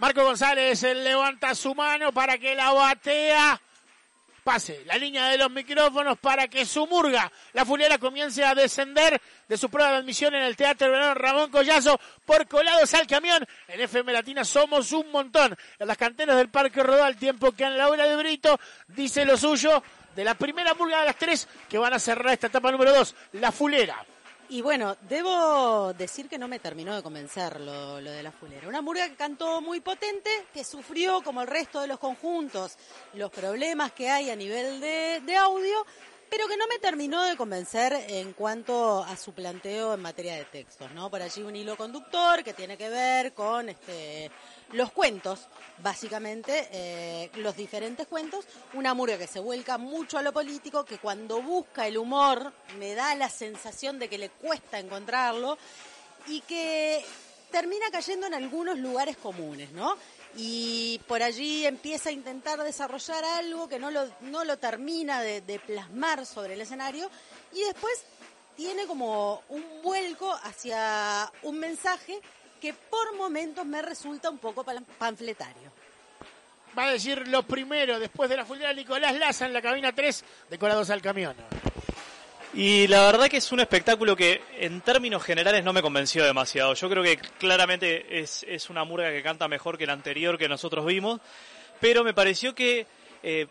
Marco González levanta su mano para que la batea pase la línea de los micrófonos para que su murga, la fulera, comience a descender de su prueba de admisión en el Teatro Verano Ramón Collazo por colados al camión. En FM Latina somos un montón. En las canteras del Parque Rodó, al tiempo que en la hora de Brito dice lo suyo de la primera murga de las tres que van a cerrar esta etapa número dos, la fulera. Y bueno, debo decir que no me terminó de convencer lo, de la fulera. Una murga que cantó muy potente, que sufrió, como el resto de los conjuntos, los problemas que hay a nivel de audio, pero que no me terminó de convencer en cuanto a su planteo en materia de textos, ¿no? Por allí un hilo conductor que tiene que ver con este los cuentos, básicamente, eh, los diferentes cuentos. Una murga que se vuelca mucho a lo político, que cuando busca el humor me da la sensación de que le cuesta encontrarlo y que termina cayendo en algunos lugares comunes, ¿no? Y por allí empieza a intentar desarrollar algo que no lo, no lo termina de, plasmar sobre el escenario y después tiene como un vuelco hacia un mensaje que por momentos me resulta un poco panfletario. Va a decir lo primero, después de la fulera Nicolás Laza en la cabina 3 de Corados al Camión. Y la verdad que es un espectáculo que en términos generales no me convenció demasiado. Yo creo que claramente es, es una murga que canta mejor que la anterior que nosotros vimos, pero me pareció que, eh,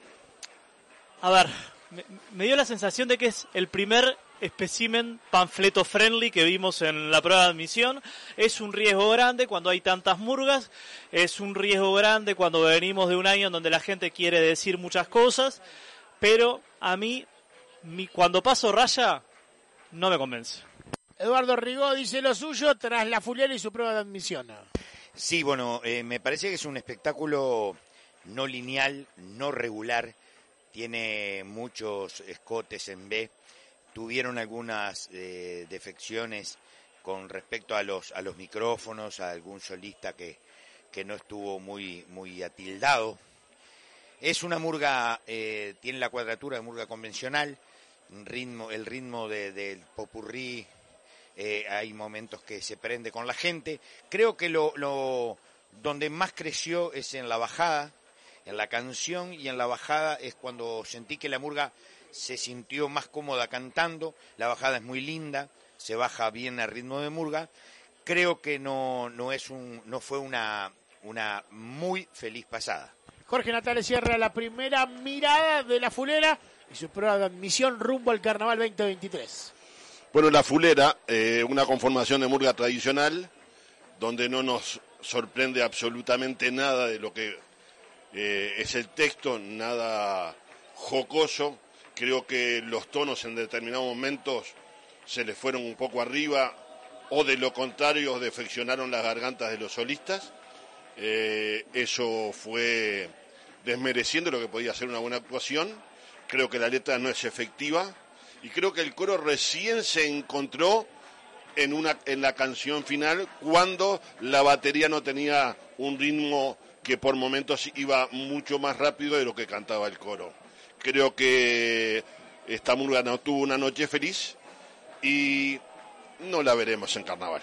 a ver, me dio la sensación de que es el primer espécimen panfleto friendly que vimos en la prueba de admisión. Es un riesgo grande cuando hay tantas murgas, es un riesgo grande cuando venimos de un año en donde la gente quiere decir muchas cosas, pero a mí, mi, cuando paso raya, no me convence. Eduardo Rigó dice lo suyo tras la Fuliera y su prueba de admisión. Sí, bueno, eh, me parece que es un espectáculo no lineal, no regular, tiene muchos escotes en B tuvieron algunas eh, defecciones con respecto a los, a los micrófonos, a algún solista que, que no estuvo muy, muy atildado. Es una murga, eh, tiene la cuadratura de murga convencional, ritmo, el ritmo del de, popurrí, eh, hay momentos que se prende con la gente. Creo que lo, lo, donde más creció es en la bajada, en la canción y en la bajada es cuando sentí que la murga se sintió más cómoda cantando, la bajada es muy linda, se baja bien al ritmo de murga. Creo que no, no, es un, no fue una, una muy feliz pasada. Jorge Natales cierra la primera mirada de la fulera y su prueba de admisión rumbo al Carnaval 2023. Bueno, la fulera, eh, una conformación de murga tradicional, donde no nos sorprende absolutamente nada de lo que eh, es el texto, nada jocoso, Creo que los tonos en determinados momentos se les fueron un poco arriba o de lo contrario defeccionaron las gargantas de los solistas. Eh, eso fue desmereciendo lo que podía ser una buena actuación. Creo que la letra no es efectiva y creo que el coro recién se encontró en, una, en la canción final cuando la batería no tenía un ritmo que por momentos iba mucho más rápido de lo que cantaba el coro. Creo que esta murga no tuvo una noche feliz y no la veremos en carnaval.